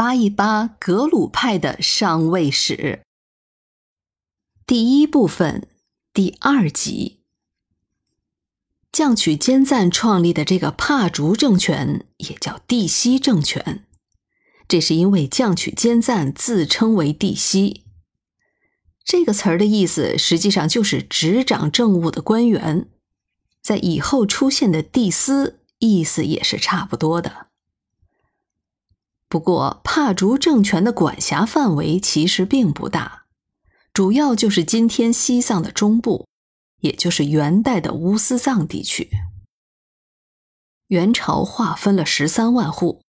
扒一扒格鲁派的上位史。第一部分，第二集。将取坚赞创立的这个帕竹政权，也叫帝西政权，这是因为将取坚赞自称为帝西。这个词儿的意思，实际上就是执掌政务的官员。在以后出现的帝司，意思也是差不多的。不过，帕竹政权的管辖范围其实并不大，主要就是今天西藏的中部。也就是元代的乌斯藏地区，元朝划分了十三万户，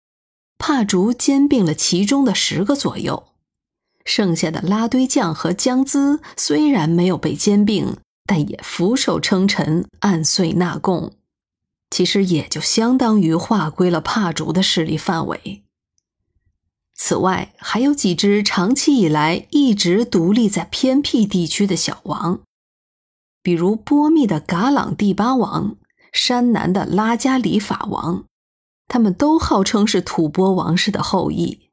帕竹兼并了其中的十个左右，剩下的拉堆将和江孜虽然没有被兼并，但也俯首称臣，按岁纳贡，其实也就相当于划归了帕竹的势力范围。此外，还有几支长期以来一直独立在偏僻地区的小王。比如波密的噶朗第八王、山南的拉加里法王，他们都号称是吐蕃王室的后裔。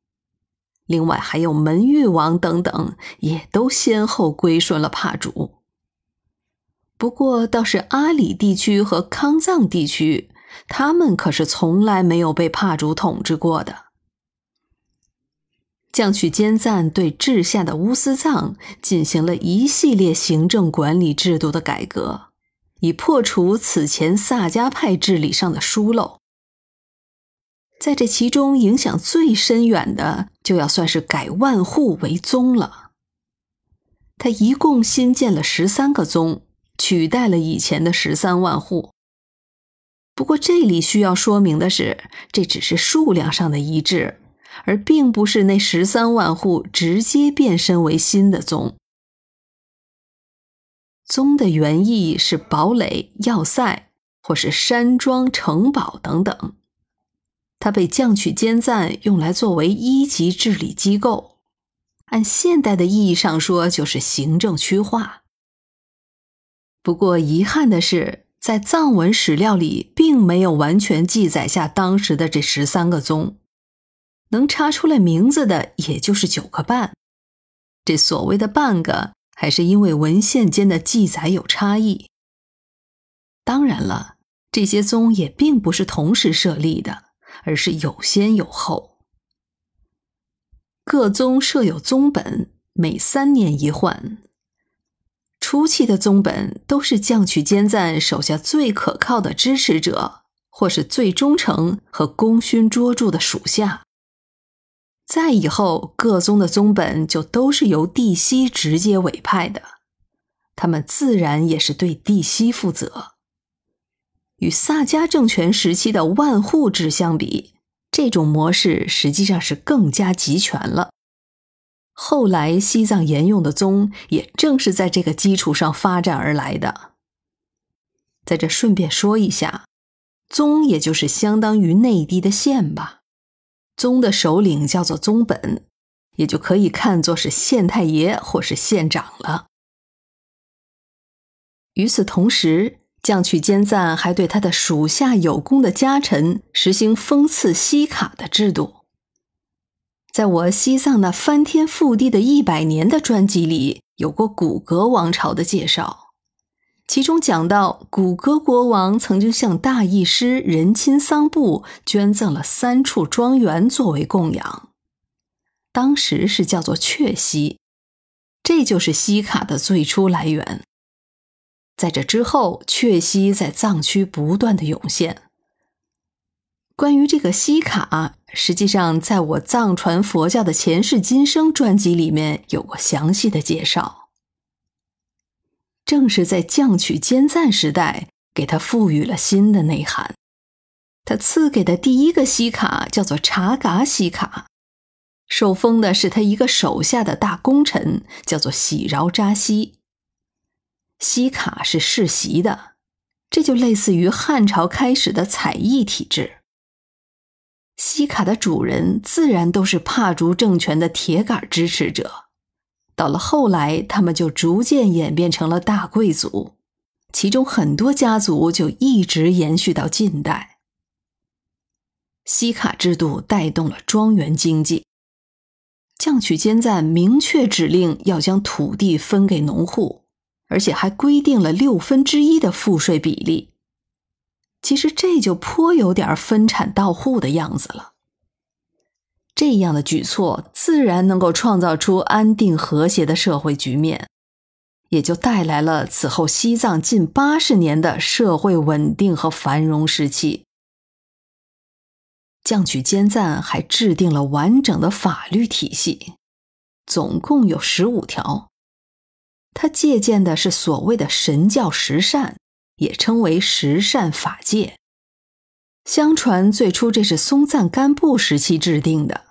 另外还有门玉王等等，也都先后归顺了帕竹。不过倒是阿里地区和康藏地区，他们可是从来没有被帕竹统治过的。将取坚赞对治下的乌斯藏进行了一系列行政管理制度的改革，以破除此前萨迦派治理上的疏漏。在这其中，影响最深远的，就要算是改万户为宗了。他一共新建了十三个宗，取代了以前的十三万户。不过，这里需要说明的是，这只是数量上的一致。而并不是那十三万户直接变身为新的宗。宗的原意是堡垒、要塞，或是山庄、城堡等等。它被降取坚赞用来作为一级治理机构，按现代的意义上说，就是行政区划。不过遗憾的是，在藏文史料里并没有完全记载下当时的这十三个宗。能查出来名字的，也就是九个半。这所谓的半个，还是因为文献间的记载有差异。当然了，这些宗也并不是同时设立的，而是有先有后。各宗设有宗本，每三年一换。初期的宗本都是将取坚赞手下最可靠的支持者，或是最忠诚和功勋卓著的属下。再以后，各宗的宗本就都是由帝西直接委派的，他们自然也是对帝西负责。与萨迦政权时期的万户制相比，这种模式实际上是更加集权了。后来西藏沿用的宗，也正是在这个基础上发展而来的。在这顺便说一下，宗也就是相当于内地的县吧。宗的首领叫做宗本，也就可以看作是县太爷或是县长了。与此同时，将取坚赞还对他的属下有功的家臣实行封赐西卡的制度。在我西藏那翻天覆地的一百年的专辑里，有过古格王朝的介绍。其中讲到，古哥国王曾经向大义师仁钦桑布捐赠了三处庄园作为供养，当时是叫做雀西，这就是西卡的最初来源。在这之后，雀西在藏区不断的涌现。关于这个西卡，实际上在我藏传佛教的前世今生专辑里面有过详细的介绍。正是在降取坚赞时代，给他赋予了新的内涵。他赐给的第一个西卡叫做查嘎西卡，受封的是他一个手下的大功臣，叫做喜饶扎西。西卡是世袭的，这就类似于汉朝开始的采邑体制。西卡的主人自然都是帕竹政权的铁杆支持者。到了后来，他们就逐渐演变成了大贵族，其中很多家族就一直延续到近代。西卡制度带动了庄园经济，降曲坚赞明确指令要将土地分给农户，而且还规定了六分之一的赋税比例。其实这就颇有点分产到户的样子了。这样的举措自然能够创造出安定和谐的社会局面，也就带来了此后西藏近八十年的社会稳定和繁荣时期。降曲坚赞还制定了完整的法律体系，总共有十五条。他借鉴的是所谓的神教十善，也称为十善法界。相传最初这是松赞干布时期制定的。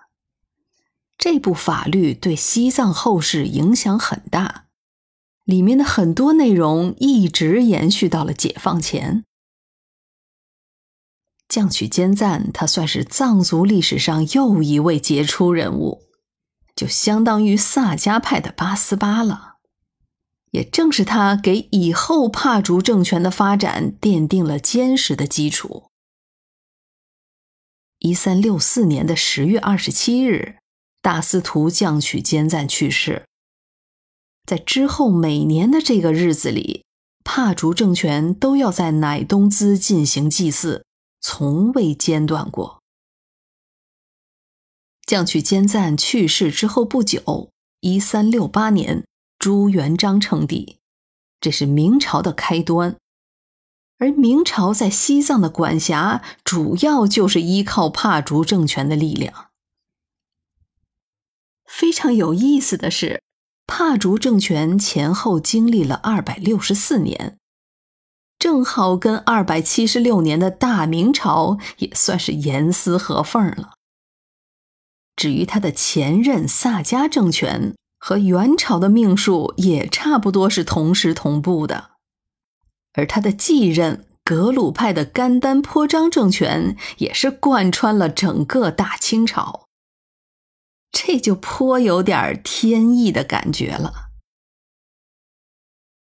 这部法律对西藏后世影响很大，里面的很多内容一直延续到了解放前。降曲坚赞，他算是藏族历史上又一位杰出人物，就相当于萨迦派的八思巴了。也正是他给以后帕竹政权的发展奠定了坚实的基础。一三六四年的十月二十七日，大司徒降曲坚赞去世。在之后每年的这个日子里，帕竹政权都要在乃东孜进行祭祀。从未间断过。降曲坚赞去世之后不久，一三六八年，朱元璋称帝，这是明朝的开端。而明朝在西藏的管辖，主要就是依靠帕竹政权的力量。非常有意思的是，帕竹政权前后经历了二百六十四年。正好跟二百七十六年的大明朝也算是严丝合缝了。至于他的前任萨迦政权和元朝的命数也差不多是同时同步的，而他的继任格鲁派的甘丹颇章政权也是贯穿了整个大清朝，这就颇有点天意的感觉了。